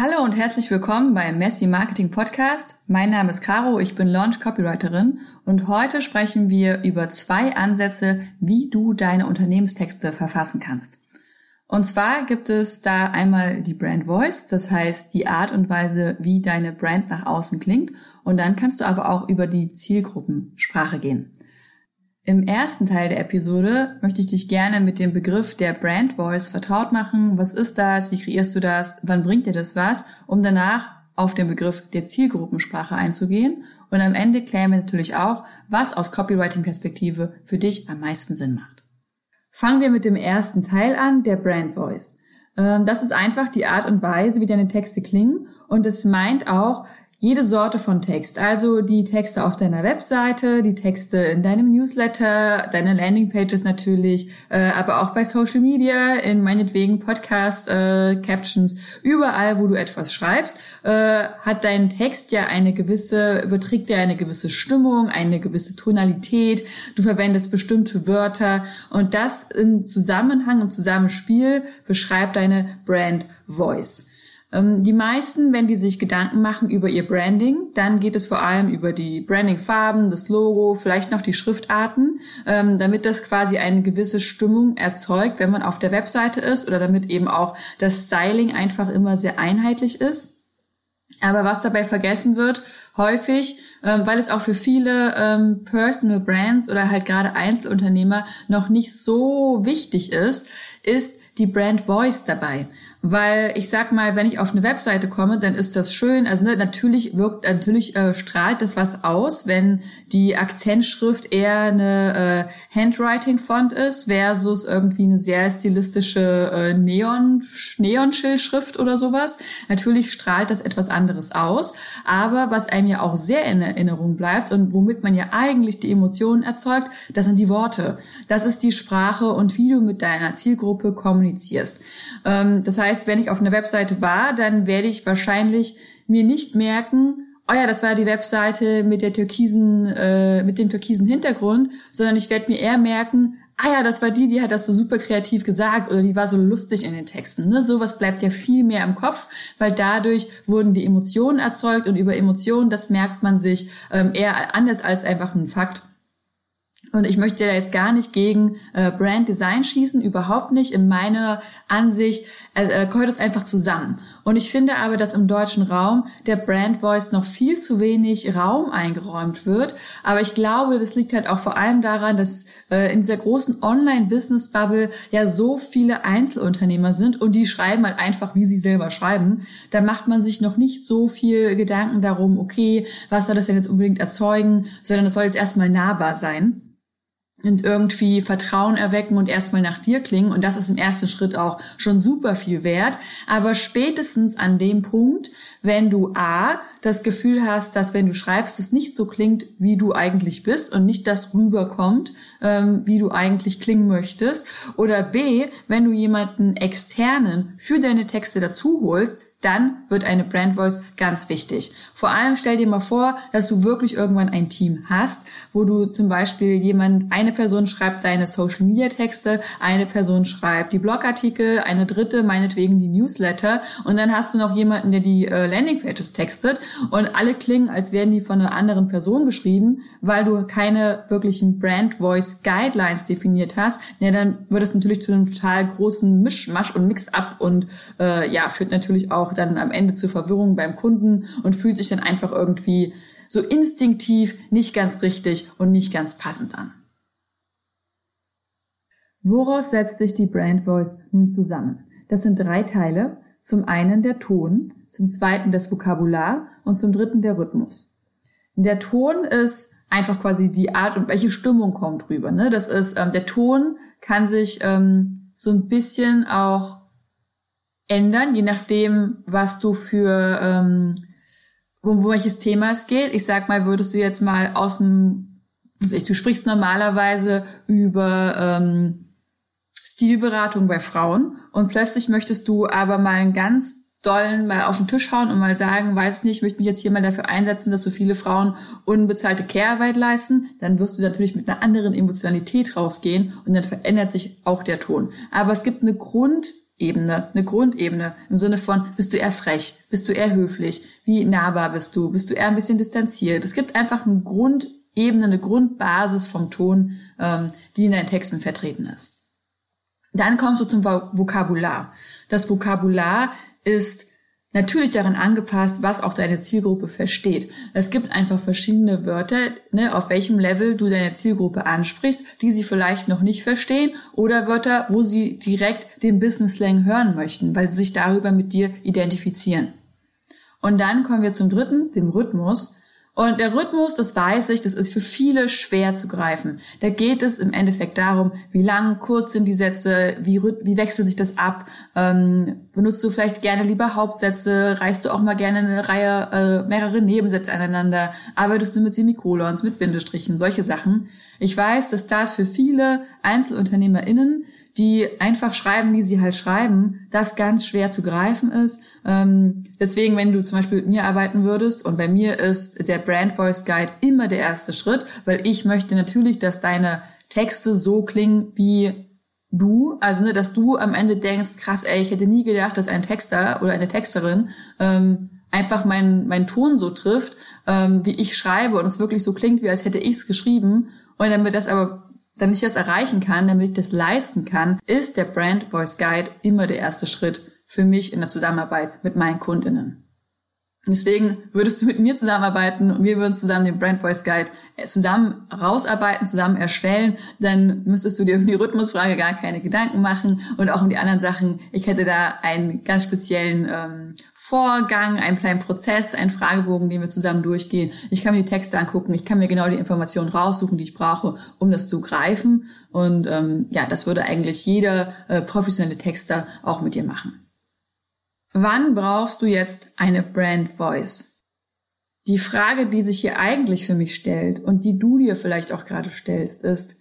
Hallo und herzlich willkommen beim Messi Marketing Podcast. Mein Name ist Caro, ich bin Launch Copywriterin und heute sprechen wir über zwei Ansätze, wie du deine Unternehmenstexte verfassen kannst. Und zwar gibt es da einmal die Brand Voice, das heißt die Art und Weise, wie deine Brand nach außen klingt. Und dann kannst du aber auch über die Zielgruppensprache gehen. Im ersten Teil der Episode möchte ich dich gerne mit dem Begriff der Brand Voice vertraut machen. Was ist das? Wie kreierst du das? Wann bringt dir das was? Um danach auf den Begriff der Zielgruppensprache einzugehen. Und am Ende klären wir natürlich auch, was aus Copywriting-Perspektive für dich am meisten Sinn macht. Fangen wir mit dem ersten Teil an, der Brand Voice. Ähm, das ist einfach die Art und Weise, wie deine Texte klingen. Und es meint auch, jede Sorte von Text, also die Texte auf deiner Webseite, die Texte in deinem Newsletter, deine Landingpages natürlich, äh, aber auch bei Social Media, in meinetwegen Podcast, äh, Captions, überall, wo du etwas schreibst, äh, hat dein Text ja eine gewisse, überträgt dir eine gewisse Stimmung, eine gewisse Tonalität, du verwendest bestimmte Wörter und das im Zusammenhang, im Zusammenspiel beschreibt deine Brand Voice. Ähm, die meisten, wenn die sich Gedanken machen über ihr Branding, dann geht es vor allem über die Brandingfarben, das Logo, vielleicht noch die Schriftarten, ähm, damit das quasi eine gewisse Stimmung erzeugt, wenn man auf der Webseite ist oder damit eben auch das Styling einfach immer sehr einheitlich ist. Aber was dabei vergessen wird, häufig, ähm, weil es auch für viele ähm, Personal Brands oder halt gerade Einzelunternehmer noch nicht so wichtig ist, ist die Brand Voice dabei. Weil ich sag mal, wenn ich auf eine Webseite komme, dann ist das schön. Also ne, natürlich wirkt, natürlich äh, strahlt das was aus, wenn die Akzentschrift eher eine äh, Handwriting-Font ist versus irgendwie eine sehr stilistische äh, Neon Neon-Schildschrift oder sowas. Natürlich strahlt das etwas anderes aus. Aber was einem ja auch sehr in Erinnerung bleibt und womit man ja eigentlich die Emotionen erzeugt, das sind die Worte. Das ist die Sprache und wie du mit deiner Zielgruppe kommunizierst. Ähm, das heißt heißt, wenn ich auf einer Webseite war, dann werde ich wahrscheinlich mir nicht merken, oh ja, das war die Webseite mit der türkisen, äh, mit dem türkisen Hintergrund, sondern ich werde mir eher merken, ah ja, das war die, die hat das so super kreativ gesagt oder die war so lustig in den Texten. Ne? Sowas bleibt ja viel mehr im Kopf, weil dadurch wurden die Emotionen erzeugt und über Emotionen, das merkt man sich ähm, eher anders als einfach ein Fakt. Und ich möchte da jetzt gar nicht gegen äh, Brand Design schießen, überhaupt nicht. In meiner Ansicht äh, äh, gehört es einfach zusammen. Und ich finde aber, dass im deutschen Raum der Brand Voice noch viel zu wenig Raum eingeräumt wird. Aber ich glaube, das liegt halt auch vor allem daran, dass äh, in dieser großen Online-Business-Bubble ja so viele Einzelunternehmer sind und die schreiben halt einfach, wie sie selber schreiben. Da macht man sich noch nicht so viel Gedanken darum, okay, was soll das denn jetzt unbedingt erzeugen, sondern es soll jetzt erstmal nahbar sein und irgendwie Vertrauen erwecken und erstmal nach dir klingen. Und das ist im ersten Schritt auch schon super viel wert. Aber spätestens an dem Punkt, wenn du A, das Gefühl hast, dass wenn du schreibst, es nicht so klingt, wie du eigentlich bist und nicht das rüberkommt, ähm, wie du eigentlich klingen möchtest. Oder B, wenn du jemanden externen für deine Texte dazu holst, dann wird eine Brand Voice ganz wichtig. Vor allem stell dir mal vor, dass du wirklich irgendwann ein Team hast, wo du zum Beispiel jemand, eine Person schreibt deine Social Media Texte, eine Person schreibt die Blogartikel, eine dritte meinetwegen die Newsletter und dann hast du noch jemanden, der die äh, Landingpages textet und alle klingen, als wären die von einer anderen Person geschrieben, weil du keine wirklichen Brand Voice Guidelines definiert hast. Ja, dann wird es natürlich zu einem total großen Mischmasch und Mix-up und äh, ja, führt natürlich auch auch dann am Ende zu Verwirrung beim Kunden und fühlt sich dann einfach irgendwie so instinktiv nicht ganz richtig und nicht ganz passend an. Woraus setzt sich die Brand Voice nun zusammen? Das sind drei Teile. Zum einen der Ton, zum zweiten das Vokabular und zum dritten der Rhythmus. Der Ton ist einfach quasi die Art und welche Stimmung kommt rüber. Ne? Das ist ähm, der Ton kann sich ähm, so ein bisschen auch ändern, je nachdem, was du für ähm, um welches Thema es geht. Ich sag mal, würdest du jetzt mal aus dem, also du sprichst normalerweise über ähm, Stilberatung bei Frauen und plötzlich möchtest du aber mal einen ganz dollen mal auf den Tisch hauen und mal sagen, weiß ich nicht, ich möchte mich jetzt hier mal dafür einsetzen, dass so viele Frauen unbezahlte Care-Arbeit leisten, dann wirst du natürlich mit einer anderen Emotionalität rausgehen und dann verändert sich auch der Ton. Aber es gibt eine Grund Ebene, eine Grundebene im Sinne von, bist du eher frech, bist du eher höflich, wie nahbar bist du, bist du eher ein bisschen distanziert. Es gibt einfach eine Grundebene, eine Grundbasis vom Ton, ähm, die in deinen Texten vertreten ist. Dann kommst du zum Vokabular. Das Vokabular ist natürlich daran angepasst, was auch deine Zielgruppe versteht. Es gibt einfach verschiedene Wörter, ne, auf welchem Level du deine Zielgruppe ansprichst, die sie vielleicht noch nicht verstehen oder Wörter, wo sie direkt den Business Slang hören möchten, weil sie sich darüber mit dir identifizieren. Und dann kommen wir zum dritten, dem Rhythmus. Und der Rhythmus, das weiß ich, das ist für viele schwer zu greifen. Da geht es im Endeffekt darum, wie lang, kurz sind die Sätze, wie, wie wechselt sich das ab, ähm, benutzt du vielleicht gerne lieber Hauptsätze, reißt du auch mal gerne eine Reihe, äh, mehrere Nebensätze aneinander, arbeitest du mit Semikolons, mit Bindestrichen, solche Sachen. Ich weiß, dass das für viele EinzelunternehmerInnen die einfach schreiben, wie sie halt schreiben, das ganz schwer zu greifen ist. Ähm, deswegen, wenn du zum Beispiel mit mir arbeiten würdest und bei mir ist der Brand Voice Guide immer der erste Schritt, weil ich möchte natürlich, dass deine Texte so klingen wie du, also ne, dass du am Ende denkst, krass, ey, ich hätte nie gedacht, dass ein Texter oder eine Texterin ähm, einfach meinen mein Ton so trifft, ähm, wie ich schreibe und es wirklich so klingt, wie als hätte ich es geschrieben. Und damit das aber damit ich das erreichen kann, damit ich das leisten kann, ist der Brand Voice Guide immer der erste Schritt für mich in der Zusammenarbeit mit meinen Kundinnen. Deswegen würdest du mit mir zusammenarbeiten und wir würden zusammen den Brand Voice Guide äh, zusammen rausarbeiten, zusammen erstellen, dann müsstest du dir um die Rhythmusfrage gar keine Gedanken machen und auch um die anderen Sachen. Ich hätte da einen ganz speziellen ähm, Vorgang, einen kleinen Prozess, einen Fragebogen, den wir zusammen durchgehen. Ich kann mir die Texte angucken, ich kann mir genau die Informationen raussuchen, die ich brauche, um das zu greifen. Und ähm, ja, das würde eigentlich jeder äh, professionelle Texter auch mit dir machen. Wann brauchst du jetzt eine Brand Voice? Die Frage, die sich hier eigentlich für mich stellt und die du dir vielleicht auch gerade stellst, ist,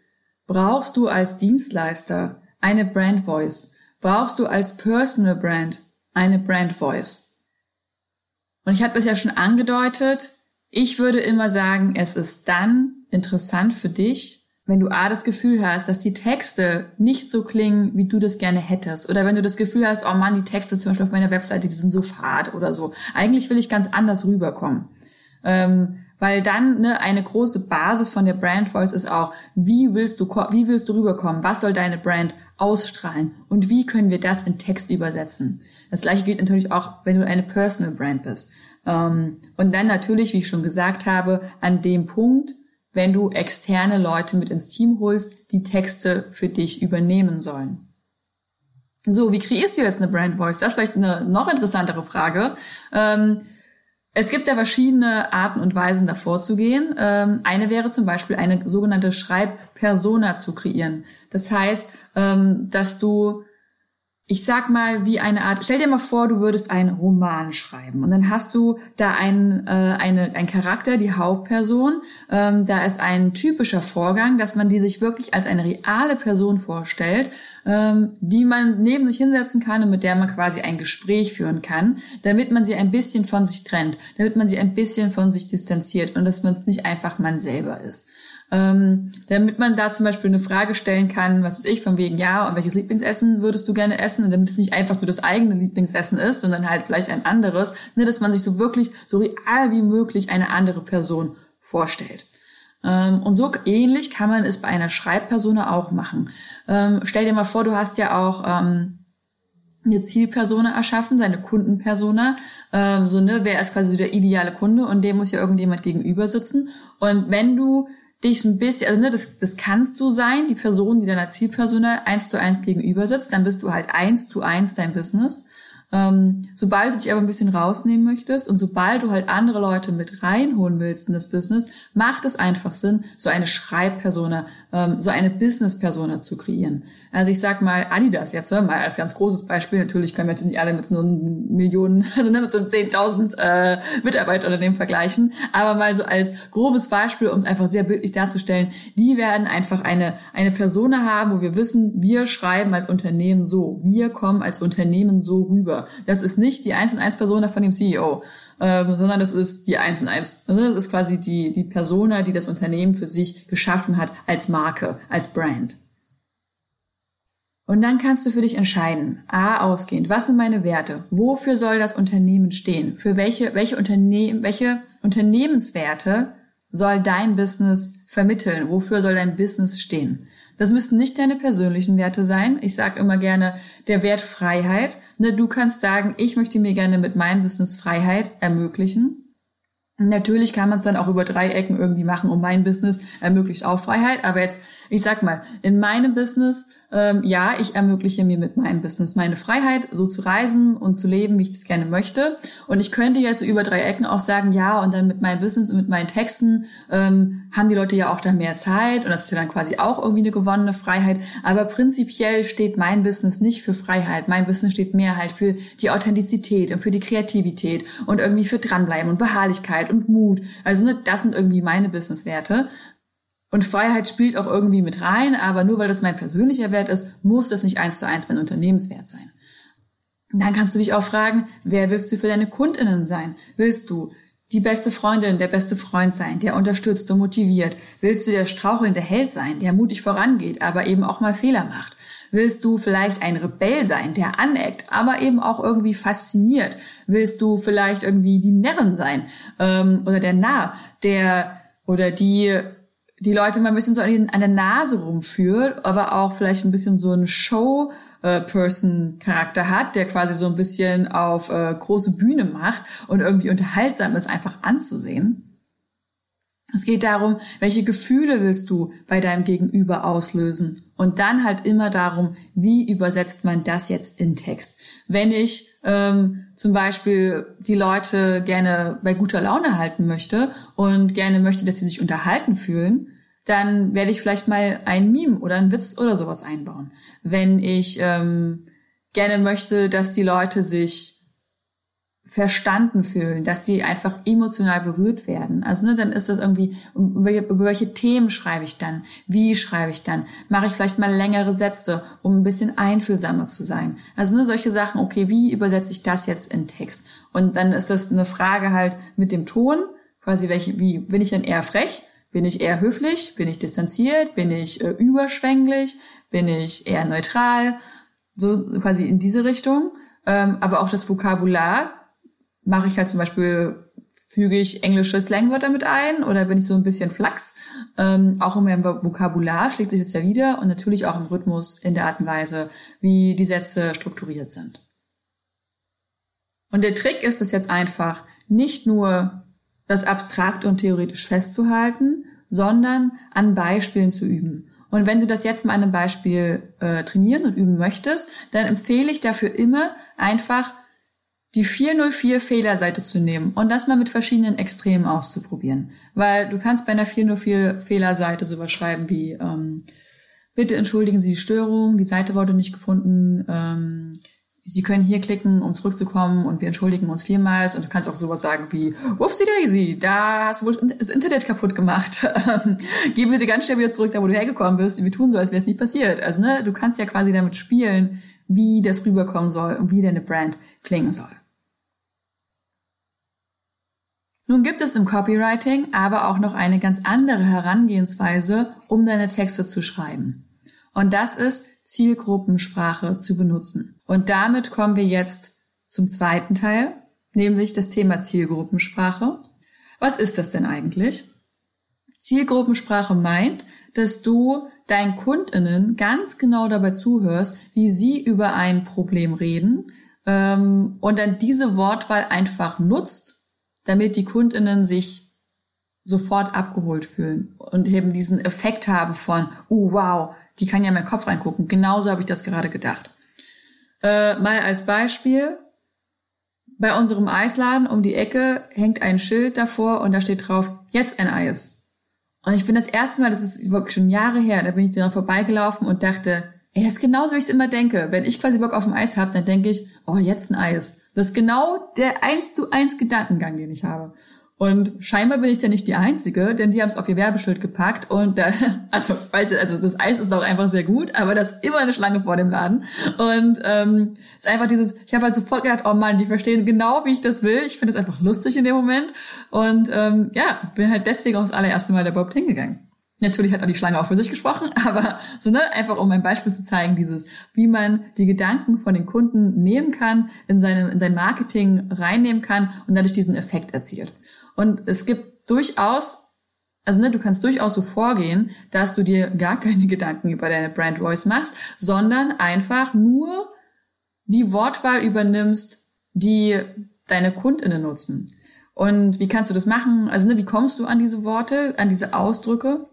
brauchst du als Dienstleister eine Brand Voice? Brauchst du als Personal Brand eine Brand Voice? Und ich habe das ja schon angedeutet. Ich würde immer sagen, es ist dann interessant für dich, wenn du A das Gefühl hast, dass die Texte nicht so klingen, wie du das gerne hättest, oder wenn du das Gefühl hast, oh Mann, die Texte zum Beispiel auf meiner Webseite, die sind so fad oder so. Eigentlich will ich ganz anders rüberkommen. Ähm, weil dann ne, eine große Basis von der Brand Voice ist auch, wie willst du wie willst du rüberkommen? Was soll deine Brand ausstrahlen und wie können wir das in Text übersetzen? Das gleiche gilt natürlich auch, wenn du eine Personal Brand bist. Ähm, und dann natürlich, wie ich schon gesagt habe, an dem Punkt, wenn du externe Leute mit ins Team holst, die Texte für dich übernehmen sollen. So, wie kreierst du jetzt eine Brand Voice? Das ist vielleicht eine noch interessantere Frage. Ähm, es gibt ja verschiedene Arten und Weisen, davor zu gehen. Ähm, eine wäre zum Beispiel eine sogenannte Schreibpersona zu kreieren. Das heißt, ähm, dass du ich sag mal, wie eine Art, stell dir mal vor, du würdest einen Roman schreiben und dann hast du da einen, äh, eine, ein Charakter, die Hauptperson, ähm, da ist ein typischer Vorgang, dass man die sich wirklich als eine reale Person vorstellt, ähm, die man neben sich hinsetzen kann und mit der man quasi ein Gespräch führen kann, damit man sie ein bisschen von sich trennt, damit man sie ein bisschen von sich distanziert und dass man es nicht einfach man selber ist ähm, damit man da zum Beispiel eine Frage stellen kann, was ist ich, von wegen, ja, und welches Lieblingsessen würdest du gerne essen? Und damit es nicht einfach nur das eigene Lieblingsessen ist, sondern halt vielleicht ein anderes, ne, dass man sich so wirklich so real wie möglich eine andere Person vorstellt. Ähm, und so ähnlich kann man es bei einer Schreibpersona auch machen. Ähm, stell dir mal vor, du hast ja auch ähm, eine Zielpersona erschaffen, seine Kundenpersona. Ähm, so, ne, wer ist quasi der ideale Kunde und dem muss ja irgendjemand gegenüber sitzen. Und wenn du dich ein bisschen, also ne, das, das kannst du sein, die Person, die deiner Zielpersona eins zu eins gegenüber sitzt, dann bist du halt eins zu eins dein Business. Ähm, sobald du dich aber ein bisschen rausnehmen möchtest und sobald du halt andere Leute mit reinholen willst in das Business, macht es einfach Sinn, so eine Schreibpersona, ähm, so eine Business-Persona zu kreieren. Also ich sag mal Adidas jetzt, ne, mal als ganz großes Beispiel. Natürlich können wir jetzt nicht alle mit so Millionen, also ne, mit so 10.000 äh, Mitarbeiterunternehmen vergleichen, aber mal so als grobes Beispiel, um es einfach sehr bildlich darzustellen, die werden einfach eine, eine Persona haben, wo wir wissen, wir schreiben als Unternehmen so, wir kommen als Unternehmen so rüber. Das ist nicht die 1 und 1 Persona von dem CEO, ähm, sondern das ist die 1 und 1. Das ist quasi die, die Persona, die das Unternehmen für sich geschaffen hat als Marke, als Brand. Und dann kannst du für dich entscheiden, a, ausgehend, was sind meine Werte? Wofür soll das Unternehmen stehen? Für welche, welche Unternehmen, welche Unternehmenswerte soll dein Business vermitteln? Wofür soll dein Business stehen? Das müssten nicht deine persönlichen Werte sein. Ich sage immer gerne der Wert Freiheit. Ne, du kannst sagen, ich möchte mir gerne mit meinem Business Freiheit ermöglichen. Natürlich kann man es dann auch über drei Ecken irgendwie machen, um mein Business ermöglicht auch Freiheit. Aber jetzt, ich sag mal, in meinem Business ähm, ja, ich ermögliche mir mit meinem Business meine Freiheit, so zu reisen und zu leben, wie ich das gerne möchte. Und ich könnte jetzt so über drei Ecken auch sagen, ja, und dann mit meinem Business und mit meinen Texten ähm, haben die Leute ja auch dann mehr Zeit und das ist ja dann quasi auch irgendwie eine gewonnene Freiheit. Aber prinzipiell steht mein Business nicht für Freiheit. Mein Business steht mehr halt für die Authentizität und für die Kreativität und irgendwie für Dranbleiben und Beharrlichkeit und Mut. Also ne, das sind irgendwie meine Businesswerte. Und Freiheit spielt auch irgendwie mit rein, aber nur weil das mein persönlicher Wert ist, muss das nicht eins zu eins mein Unternehmenswert sein. Und dann kannst du dich auch fragen, wer willst du für deine KundInnen sein? Willst du die beste Freundin, der beste Freund sein, der unterstützt und motiviert? Willst du der strauchelnde Held sein, der mutig vorangeht, aber eben auch mal Fehler macht? Willst du vielleicht ein Rebell sein, der aneckt, aber eben auch irgendwie fasziniert? Willst du vielleicht irgendwie die Närrin sein ähm, oder der Narr, der oder die die Leute mal ein bisschen so an der Nase rumführt, aber auch vielleicht ein bisschen so einen Show-Person-Charakter hat, der quasi so ein bisschen auf äh, große Bühne macht und irgendwie unterhaltsam ist, einfach anzusehen. Es geht darum, welche Gefühle willst du bei deinem Gegenüber auslösen? Und dann halt immer darum, wie übersetzt man das jetzt in Text? Wenn ich ähm, zum Beispiel die Leute gerne bei guter Laune halten möchte und gerne möchte, dass sie sich unterhalten fühlen, dann werde ich vielleicht mal ein Meme oder einen Witz oder sowas einbauen. Wenn ich ähm, gerne möchte, dass die Leute sich verstanden fühlen, dass die einfach emotional berührt werden. Also ne, dann ist das irgendwie, über, über welche Themen schreibe ich dann? Wie schreibe ich dann? Mache ich vielleicht mal längere Sätze, um ein bisschen einfühlsamer zu sein? Also ne, solche Sachen, okay, wie übersetze ich das jetzt in Text? Und dann ist das eine Frage halt mit dem Ton, quasi welche, wie, bin ich denn eher frech? Bin ich eher höflich? Bin ich distanziert? Bin ich äh, überschwänglich? Bin ich eher neutral? So quasi in diese Richtung. Ähm, aber auch das Vokabular mache ich halt zum Beispiel, füge ich englische Slangwörter mit ein oder bin ich so ein bisschen Flachs? Ähm, auch in meinem Vokabular schlägt sich das ja wieder und natürlich auch im Rhythmus, in der Art und Weise, wie die Sätze strukturiert sind. Und der Trick ist es jetzt einfach, nicht nur das abstrakt und theoretisch festzuhalten, sondern an Beispielen zu üben. Und wenn du das jetzt mal an einem Beispiel äh, trainieren und üben möchtest, dann empfehle ich dafür immer einfach die 404 Fehlerseite zu nehmen und das mal mit verschiedenen Extremen auszuprobieren. Weil du kannst bei einer 404 Fehlerseite sowas schreiben wie ähm, bitte entschuldigen Sie die Störung, die Seite wurde nicht gefunden, ähm, Sie können hier klicken, um zurückzukommen und wir entschuldigen uns vielmals. Und du kannst auch sowas sagen wie, whoopsie daisy, da hast du wohl das Internet kaputt gemacht. Geh bitte ganz schnell wieder zurück, da wo du hergekommen bist. Wir tun so, als wäre es nie passiert. Also ne, du kannst ja quasi damit spielen, wie das rüberkommen soll und wie deine Brand klingen soll. Nun gibt es im Copywriting aber auch noch eine ganz andere Herangehensweise, um deine Texte zu schreiben. Und das ist Zielgruppensprache zu benutzen. Und damit kommen wir jetzt zum zweiten Teil, nämlich das Thema Zielgruppensprache. Was ist das denn eigentlich? Zielgruppensprache meint, dass du deinen Kundinnen ganz genau dabei zuhörst, wie sie über ein Problem reden ähm, und dann diese Wortwahl einfach nutzt, damit die Kundinnen sich sofort abgeholt fühlen und eben diesen Effekt haben von, oh wow, die kann ja in meinen Kopf reingucken. Genauso habe ich das gerade gedacht. Äh, mal als Beispiel. Bei unserem Eisladen um die Ecke hängt ein Schild davor und da steht drauf, jetzt ein Eis. Und ich bin das erste Mal, das ist wirklich schon Jahre her, da bin ich daran vorbeigelaufen und dachte, ey, das ist genauso, wie ich es immer denke. Wenn ich quasi Bock auf ein Eis habe, dann denke ich, oh, jetzt ein Eis. Das ist genau der eins zu eins Gedankengang, den ich habe. Und scheinbar bin ich da nicht die Einzige, denn die haben es auf ihr Werbeschild gepackt und da, also, weißt du, also das Eis ist doch einfach sehr gut, aber da ist immer eine Schlange vor dem Laden. Und ähm, ist einfach dieses, ich habe halt sofort gedacht, oh Mann, die verstehen genau, wie ich das will. Ich finde es einfach lustig in dem Moment. Und ähm, ja, bin halt deswegen auch das allererste Mal da überhaupt hingegangen. Natürlich hat auch die Schlange auch für sich gesprochen, aber so, ne, einfach um ein Beispiel zu zeigen, dieses, wie man die Gedanken von den Kunden nehmen kann, in seinem, in sein Marketing reinnehmen kann und dadurch diesen Effekt erzielt. Und es gibt durchaus also ne, du kannst durchaus so vorgehen, dass du dir gar keine Gedanken über deine Brand Voice machst, sondern einfach nur die Wortwahl übernimmst, die deine Kundinnen nutzen. Und wie kannst du das machen? Also ne, wie kommst du an diese Worte, an diese Ausdrücke?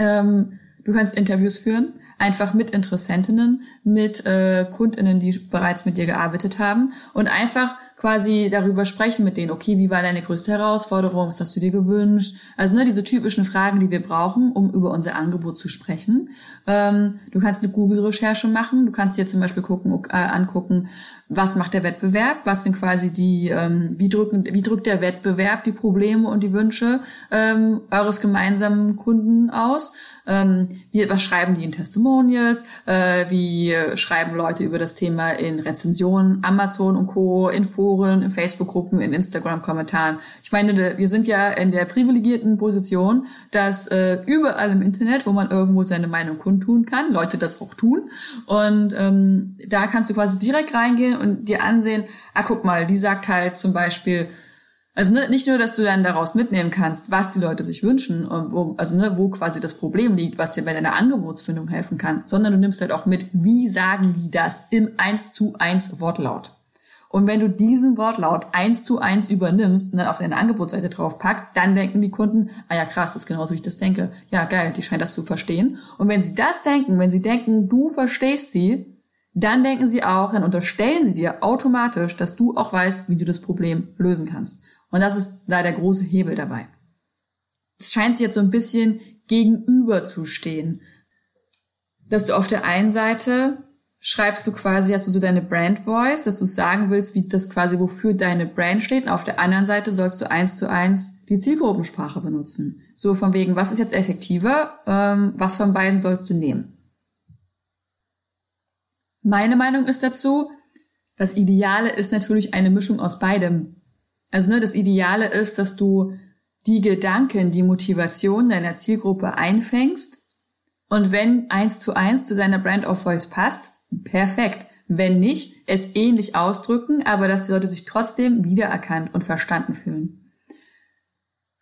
Ähm, du kannst Interviews führen, einfach mit Interessentinnen, mit äh, Kundinnen, die bereits mit dir gearbeitet haben und einfach quasi darüber sprechen mit denen, okay, wie war deine größte Herausforderung, was hast du dir gewünscht? Also ne, diese typischen Fragen, die wir brauchen, um über unser Angebot zu sprechen. Ähm, du kannst eine Google-Recherche machen, du kannst dir zum Beispiel gucken, äh, angucken, was macht der Wettbewerb, was sind quasi die, ähm, wie, drücken, wie drückt der Wettbewerb die Probleme und die Wünsche ähm, eures gemeinsamen Kunden aus, ähm, wie, was schreiben die in Testimonials, äh, wie schreiben Leute über das Thema in Rezensionen, Amazon und Co., in Foren, in Facebook-Gruppen, in Instagram-Kommentaren. Ich meine, wir sind ja in der privilegierten Position, dass äh, überall im Internet, wo man irgendwo seine Meinung kundtun kann, Leute das auch tun und ähm, da kannst du quasi direkt reingehen und dir ansehen, ah, guck mal, die sagt halt zum Beispiel, also ne, nicht nur, dass du dann daraus mitnehmen kannst, was die Leute sich wünschen und wo, also ne, wo quasi das Problem liegt, was dir bei deiner Angebotsfindung helfen kann, sondern du nimmst halt auch mit, wie sagen die das im 1 zu 1 Wortlaut. Und wenn du diesen Wortlaut eins zu eins übernimmst und dann auf deine Angebotsseite drauf packt, dann denken die Kunden, ah ja krass, das ist genauso wie ich das denke. Ja geil, die scheint das zu verstehen. Und wenn sie das denken, wenn sie denken, du verstehst sie, dann denken sie auch, dann unterstellen sie dir automatisch, dass du auch weißt, wie du das Problem lösen kannst. Und das ist da der große Hebel dabei. Es scheint sich jetzt so ein bisschen gegenüber zu stehen, dass du auf der einen Seite schreibst du quasi, hast du so deine Brand Voice, dass du sagen willst, wie das quasi, wofür deine Brand steht. Und auf der anderen Seite sollst du eins zu eins die Zielgruppensprache benutzen. So von wegen, was ist jetzt effektiver? Ähm, was von beiden sollst du nehmen? Meine Meinung ist dazu, das Ideale ist natürlich eine Mischung aus beidem. Also ne, das Ideale ist, dass du die Gedanken, die Motivation deiner Zielgruppe einfängst und wenn eins zu eins zu deiner Brand of Voice passt, perfekt. Wenn nicht, es ähnlich ausdrücken, aber dass die Leute sich trotzdem wiedererkannt und verstanden fühlen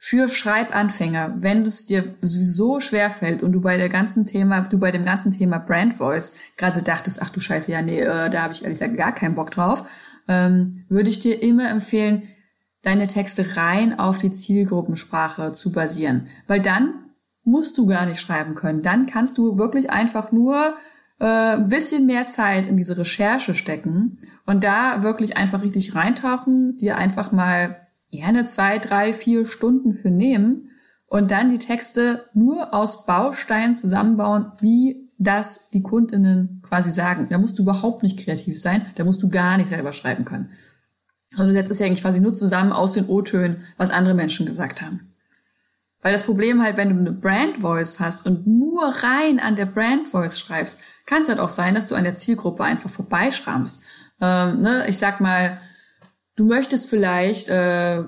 für Schreibanfänger, wenn es dir sowieso schwer fällt und du bei der ganzen Thema, du bei dem ganzen Thema Brand Voice gerade dachtest, ach du Scheiße, ja nee, äh, da habe ich ehrlich gesagt gar keinen Bock drauf, ähm, würde ich dir immer empfehlen, deine Texte rein auf die Zielgruppensprache zu basieren, weil dann musst du gar nicht schreiben können. Dann kannst du wirklich einfach nur äh, bisschen mehr Zeit in diese Recherche stecken und da wirklich einfach richtig reintauchen, dir einfach mal gerne zwei, drei, vier Stunden für nehmen und dann die Texte nur aus Bausteinen zusammenbauen, wie das die Kundinnen quasi sagen. Da musst du überhaupt nicht kreativ sein, da musst du gar nicht selber schreiben können. Also du setzt es ja eigentlich quasi nur zusammen aus den O-Tönen, was andere Menschen gesagt haben. Weil das Problem halt, wenn du eine Brand Voice hast und nur rein an der Brand Voice schreibst, kann es halt auch sein, dass du an der Zielgruppe einfach vorbeischrammst. Ähm, ne? Ich sag mal, Du möchtest vielleicht äh,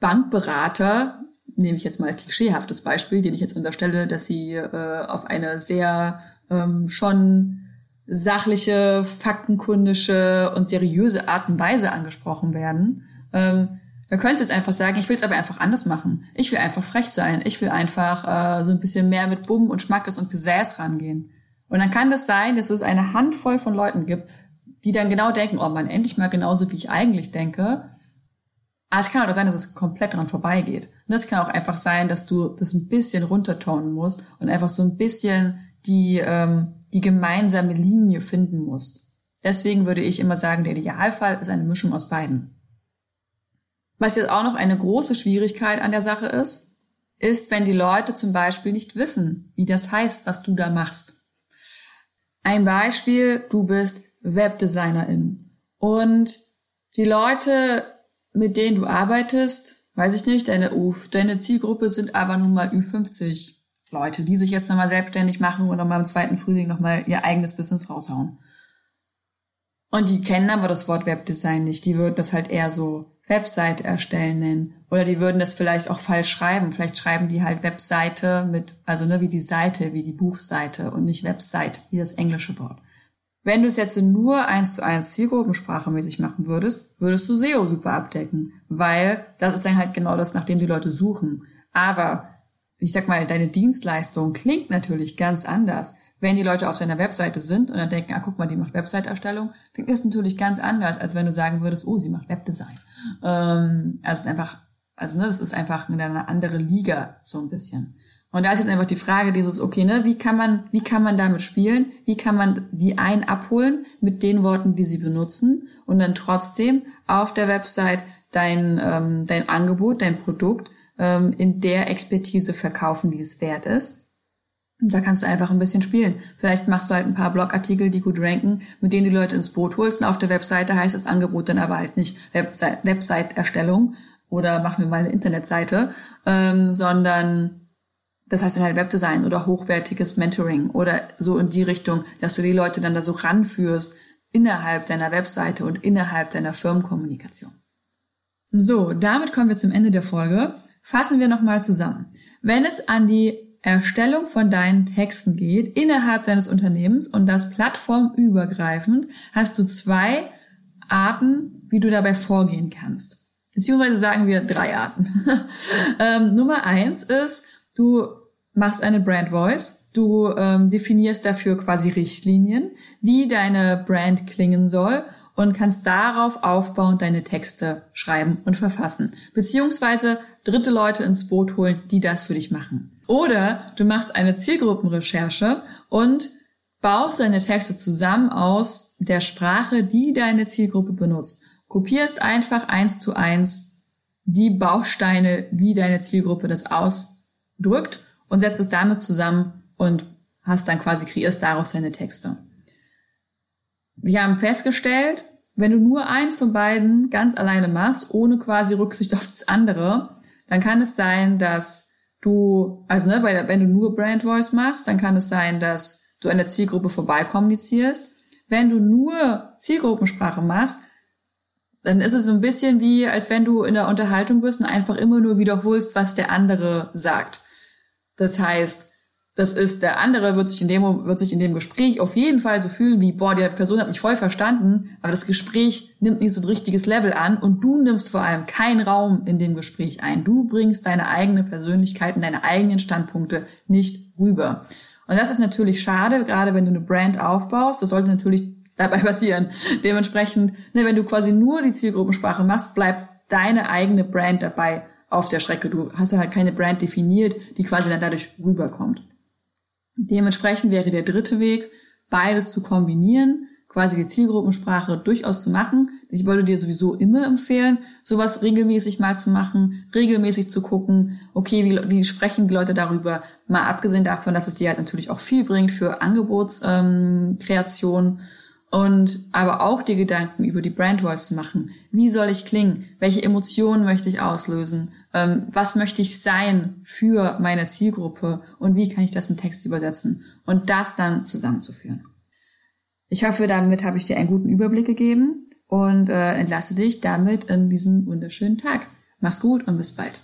Bankberater, nehme ich jetzt mal als klischeehaftes Beispiel, den ich jetzt unterstelle, dass sie äh, auf eine sehr ähm, schon sachliche, faktenkundische und seriöse Art und Weise angesprochen werden. Ähm, da könntest du jetzt einfach sagen, ich will es aber einfach anders machen. Ich will einfach frech sein. Ich will einfach äh, so ein bisschen mehr mit Bumm und Schmackes und Gesäß rangehen. Und dann kann das sein, dass es eine Handvoll von Leuten gibt, die dann genau denken, oh man, endlich mal genauso, wie ich eigentlich denke. Aber es kann auch sein, dass es komplett dran vorbeigeht. Und es kann auch einfach sein, dass du das ein bisschen runtertonen musst und einfach so ein bisschen die, ähm, die gemeinsame Linie finden musst. Deswegen würde ich immer sagen, der Idealfall ist eine Mischung aus beiden. Was jetzt auch noch eine große Schwierigkeit an der Sache ist, ist, wenn die Leute zum Beispiel nicht wissen, wie das heißt, was du da machst. Ein Beispiel, du bist Webdesignerin. Und die Leute, mit denen du arbeitest, weiß ich nicht, deine, deine Zielgruppe sind aber nun mal Ü50 Leute, die sich jetzt nochmal selbstständig machen und nochmal im zweiten Frühling nochmal ihr eigenes Business raushauen. Und die kennen aber das Wort Webdesign nicht. Die würden das halt eher so Webseite erstellen nennen. Oder die würden das vielleicht auch falsch schreiben. Vielleicht schreiben die halt Webseite mit, also ne, wie die Seite, wie die Buchseite und nicht Website, wie das englische Wort. Wenn du es jetzt nur eins zu eins Zielgruppensprachemäßig machen würdest, würdest du SEO super abdecken, weil das ist dann halt genau das, nach dem die Leute suchen. Aber ich sag mal, deine Dienstleistung klingt natürlich ganz anders. Wenn die Leute auf deiner Webseite sind und dann denken, ah, guck mal, die macht Website-Erstellung, klingt das natürlich ganz anders, als wenn du sagen würdest, oh, sie macht Webdesign. Ähm, also einfach, also ne, das ist einfach eine andere Liga so ein bisschen. Und da ist jetzt einfach die Frage dieses, okay, ne, wie kann man, wie kann man damit spielen? Wie kann man die einen abholen mit den Worten, die sie benutzen und dann trotzdem auf der Website dein, ähm, dein Angebot, dein Produkt ähm, in der Expertise verkaufen, die es wert ist? Da kannst du einfach ein bisschen spielen. Vielleicht machst du halt ein paar Blogartikel, die gut ranken, mit denen die Leute ins Boot holst. Und auf der Webseite heißt das Angebot dann aber halt nicht Website-Erstellung oder machen wir mal eine Internetseite, ähm, sondern das heißt dann halt Webdesign oder hochwertiges Mentoring oder so in die Richtung, dass du die Leute dann da so ranführst innerhalb deiner Webseite und innerhalb deiner Firmenkommunikation. So, damit kommen wir zum Ende der Folge. Fassen wir nochmal zusammen. Wenn es an die Erstellung von deinen Texten geht innerhalb deines Unternehmens und das plattformübergreifend, hast du zwei Arten, wie du dabei vorgehen kannst. Beziehungsweise sagen wir drei Arten. ähm, Nummer eins ist, du machst eine Brand Voice. Du ähm, definierst dafür quasi Richtlinien, wie deine Brand klingen soll und kannst darauf aufbauend deine Texte schreiben und verfassen. Beziehungsweise dritte Leute ins Boot holen, die das für dich machen. Oder du machst eine Zielgruppenrecherche und baust deine Texte zusammen aus der Sprache, die deine Zielgruppe benutzt. Kopierst einfach eins zu eins die Bausteine, wie deine Zielgruppe das ausdrückt und setzt es damit zusammen und hast dann quasi kreierst daraus deine Texte. Wir haben festgestellt, wenn du nur eins von beiden ganz alleine machst, ohne quasi Rücksicht auf das andere, dann kann es sein, dass du, also ne, weil, wenn du nur Brand Voice machst, dann kann es sein, dass du an der Zielgruppe vorbeikommunizierst. Wenn du nur Zielgruppensprache machst, dann ist es so ein bisschen wie, als wenn du in der Unterhaltung bist und einfach immer nur wiederholst, was der andere sagt. Das heißt, das ist, der andere wird sich in dem, wird sich in dem Gespräch auf jeden Fall so fühlen wie, boah, die Person hat mich voll verstanden, aber das Gespräch nimmt nicht so ein richtiges Level an und du nimmst vor allem keinen Raum in dem Gespräch ein. Du bringst deine eigene Persönlichkeit und deine eigenen Standpunkte nicht rüber. Und das ist natürlich schade, gerade wenn du eine Brand aufbaust. Das sollte natürlich dabei passieren. Dementsprechend, ne, wenn du quasi nur die Zielgruppensprache machst, bleibt deine eigene Brand dabei auf der Strecke. Du hast halt keine Brand definiert, die quasi dann dadurch rüberkommt. Dementsprechend wäre der dritte Weg, beides zu kombinieren, quasi die Zielgruppensprache durchaus zu machen. Ich würde dir sowieso immer empfehlen, sowas regelmäßig mal zu machen, regelmäßig zu gucken, okay, wie, wie sprechen die Leute darüber, mal abgesehen davon, dass es dir halt natürlich auch viel bringt für Angebotskreation. Ähm, und aber auch die Gedanken über die Brand Voice zu machen. Wie soll ich klingen? Welche Emotionen möchte ich auslösen? Ähm, was möchte ich sein für meine Zielgruppe? Und wie kann ich das in Text übersetzen? Und das dann zusammenzuführen. Ich hoffe, damit habe ich dir einen guten Überblick gegeben und äh, entlasse dich damit in diesen wunderschönen Tag. Mach's gut und bis bald.